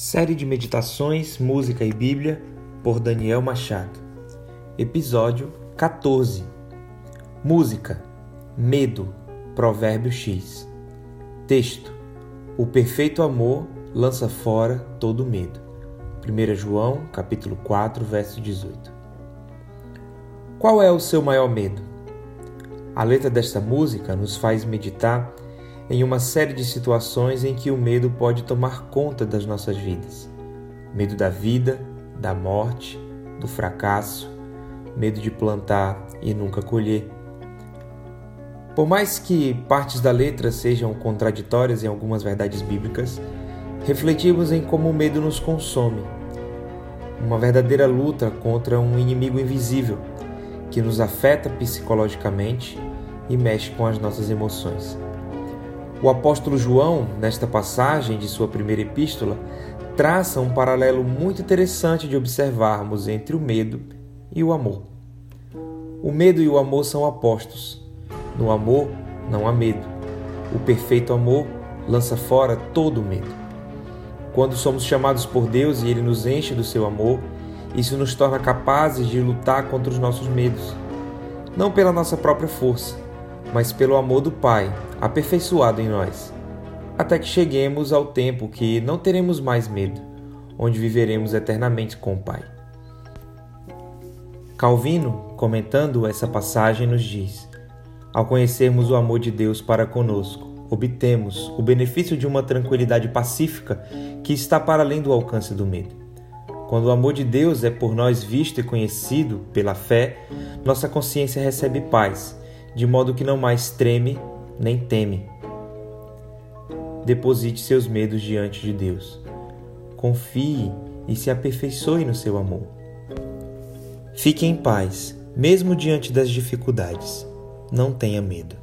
Série de Meditações, Música e Bíblia por Daniel Machado. Episódio 14. Música: Medo, Provérbio X. Texto: O perfeito amor lança fora todo medo. 1 João, capítulo 4, verso 18. Qual é o seu maior medo? A letra desta música nos faz meditar em uma série de situações em que o medo pode tomar conta das nossas vidas. Medo da vida, da morte, do fracasso, medo de plantar e nunca colher. Por mais que partes da letra sejam contraditórias em algumas verdades bíblicas, refletimos em como o medo nos consome. Uma verdadeira luta contra um inimigo invisível que nos afeta psicologicamente e mexe com as nossas emoções. O apóstolo João, nesta passagem de sua primeira epístola, traça um paralelo muito interessante de observarmos entre o medo e o amor. O medo e o amor são opostos. No amor, não há medo. O perfeito amor lança fora todo o medo. Quando somos chamados por Deus e Ele nos enche do seu amor, isso nos torna capazes de lutar contra os nossos medos, não pela nossa própria força, mas pelo amor do Pai aperfeiçoado em nós, até que cheguemos ao tempo que não teremos mais medo, onde viveremos eternamente com o Pai. Calvino, comentando essa passagem, nos diz: Ao conhecermos o amor de Deus para conosco, obtemos o benefício de uma tranquilidade pacífica que está para além do alcance do medo. Quando o amor de Deus é por nós visto e conhecido pela fé, nossa consciência recebe paz de modo que não mais treme nem teme. Deposite seus medos diante de Deus. Confie e se aperfeiçoe no seu amor. Fique em paz, mesmo diante das dificuldades. Não tenha medo.